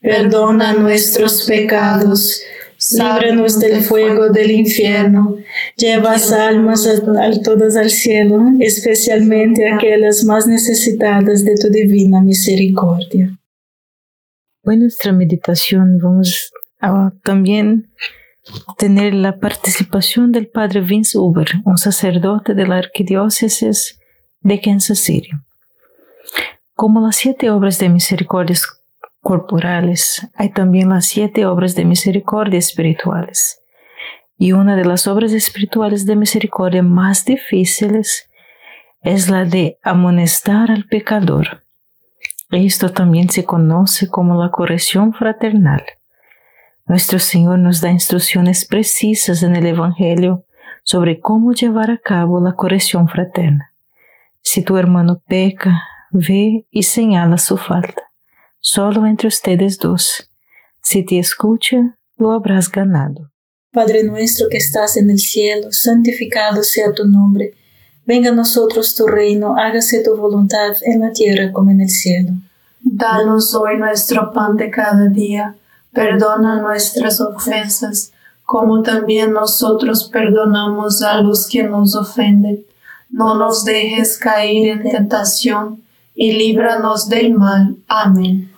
perdona nuestros pecados, líbranos del fuego del infierno, lleva almas a, todas al cielo, especialmente aquellas más necesitadas de tu divina misericordia. En nuestra meditación vamos a también tener la participación del Padre Vince Uber, un sacerdote de la Arquidiócesis de Kansas City. Como las siete obras de misericordia corporales, hay también las siete obras de misericordia espirituales. Y una de las obras espirituales de misericordia más difíciles es la de amonestar al pecador. Esto también se conoce como la corrección fraternal. Nuestro Señor nos da instrucciones precisas en el Evangelio sobre cómo llevar a cabo la corrección fraterna. Si tu hermano peca, ve y señala su falta solo entre ustedes dos. Si te escucha, lo habrás ganado. Padre nuestro que estás en el cielo, santificado sea tu nombre. Venga a nosotros tu reino, hágase tu voluntad en la tierra como en el cielo. Danos hoy nuestro pan de cada día. Perdona nuestras ofensas, como también nosotros perdonamos a los que nos ofenden. No nos dejes caer en tentación y líbranos del mal. Amén.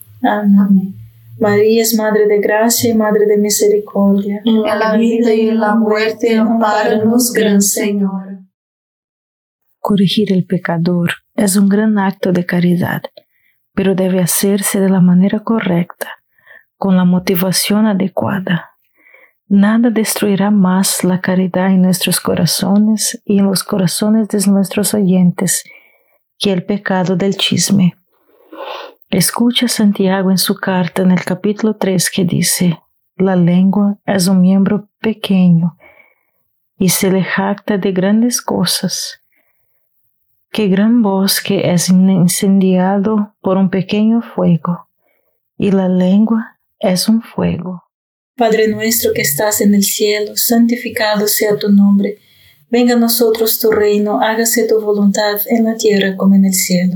Amén. María es Madre de Gracia y Madre de Misericordia. En la vida y en la muerte, amparanos, Gran Señor. Corregir el pecador es un gran acto de caridad, pero debe hacerse de la manera correcta, con la motivación adecuada. Nada destruirá más la caridad en nuestros corazones y en los corazones de nuestros oyentes que el pecado del chisme. Escucha Santiago en su carta en el capítulo 3 que dice, la lengua es un miembro pequeño y se le jacta de grandes cosas. Qué gran bosque es incendiado por un pequeño fuego, y la lengua es un fuego. Padre nuestro que estás en el cielo, santificado sea tu nombre. Venga a nosotros tu reino, hágase tu voluntad en la tierra como en el cielo.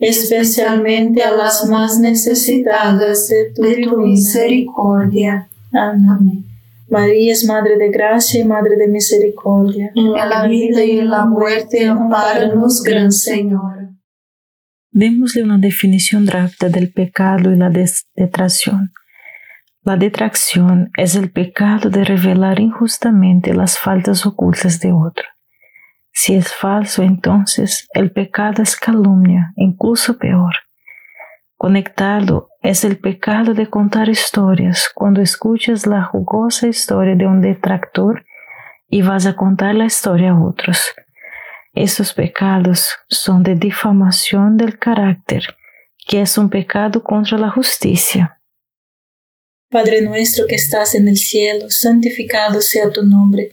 especialmente a las más necesitadas de tu, misericordia. Amén. María es Madre de Gracia y Madre de Misericordia. En la vida y en la muerte, amparanos, Gran Señor. Démosle una definición rápida del pecado y la detracción. La detracción es el pecado de revelar injustamente las faltas ocultas de otro. Si es falso, entonces el pecado es calumnia, incluso peor. Conectado es el pecado de contar historias cuando escuchas la jugosa historia de un detractor y vas a contar la historia a otros. Estos pecados son de difamación del carácter, que es un pecado contra la justicia. Padre nuestro que estás en el cielo, santificado sea tu nombre.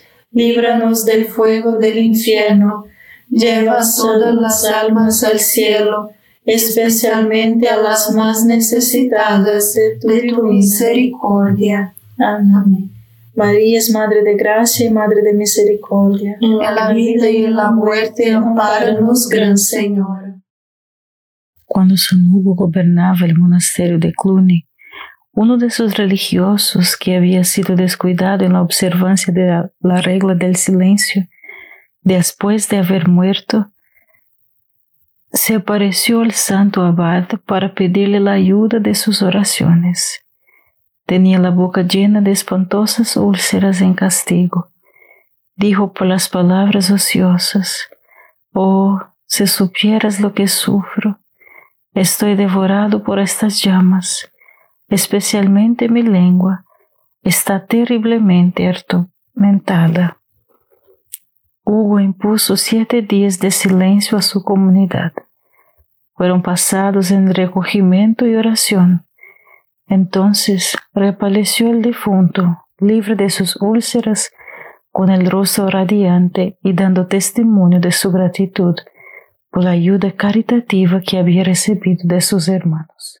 líbranos del fuego del infierno, lleva todas las almas al cielo, especialmente a las más necesitadas de tu, misericordia. Amén. María es Madre de Gracia y Madre de Misericordia. En la vida y en la muerte, amparanos, Gran Señor. Cuando San Hugo gobernaba el monasterio de Cluny, uno de sus religiosos que había sido descuidado en la observancia de la, la regla del silencio, después de haber muerto, se apareció al santo abad para pedirle la ayuda de sus oraciones. Tenía la boca llena de espantosas úlceras en castigo. Dijo por las palabras ociosas, Oh, si supieras lo que sufro, estoy devorado por estas llamas, especialmente mi lengua está terriblemente atormentada. Hugo impuso siete días de silencio a su comunidad. Fueron pasados en recogimiento y oración. Entonces reapareció el difunto, libre de sus úlceras, con el rostro radiante y dando testimonio de su gratitud por la ayuda caritativa que había recibido de sus hermanos.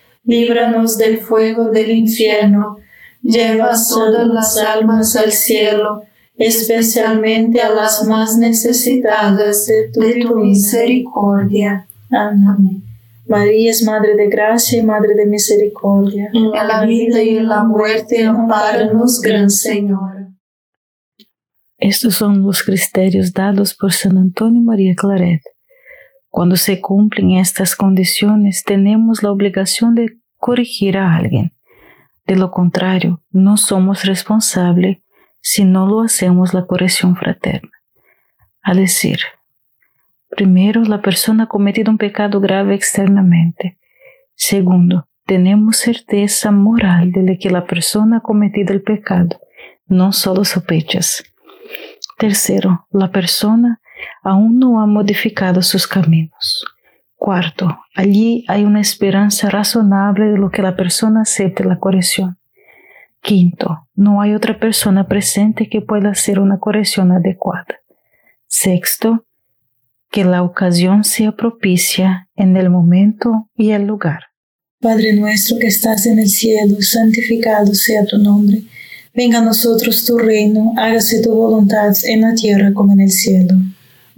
líbranos del fuego del infierno, lleva todas las almas al cielo, especialmente a las más necesitadas de tu, de tu misericordia. Amén. María es Madre de Gracia y Madre de Misericordia. En la vida y en la muerte, amparanos, Gran Señora. Estos son los criterios dados por San Antonio María Claret. Cuando se cumplen estas condiciones, tenemos la obligación de corregir a alguien. De lo contrario, no somos responsables si no lo hacemos la corrección fraterna. A decir, primero, la persona ha cometido un pecado grave externamente. Segundo, tenemos certeza moral de que la persona ha cometido el pecado, no solo sospechas. Tercero, la persona aún no ha modificado sus caminos. Cuarto, allí hay una esperanza razonable de lo que la persona acepte la corrección. Quinto, no hay otra persona presente que pueda hacer una corrección adecuada. Sexto, que la ocasión sea propicia en el momento y el lugar. Padre nuestro que estás en el cielo, santificado sea tu nombre. Venga a nosotros tu reino, hágase tu voluntad en la tierra como en el cielo.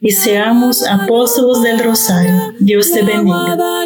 y seamos apóstolos del rosario. Dios te bendiga. Bajo.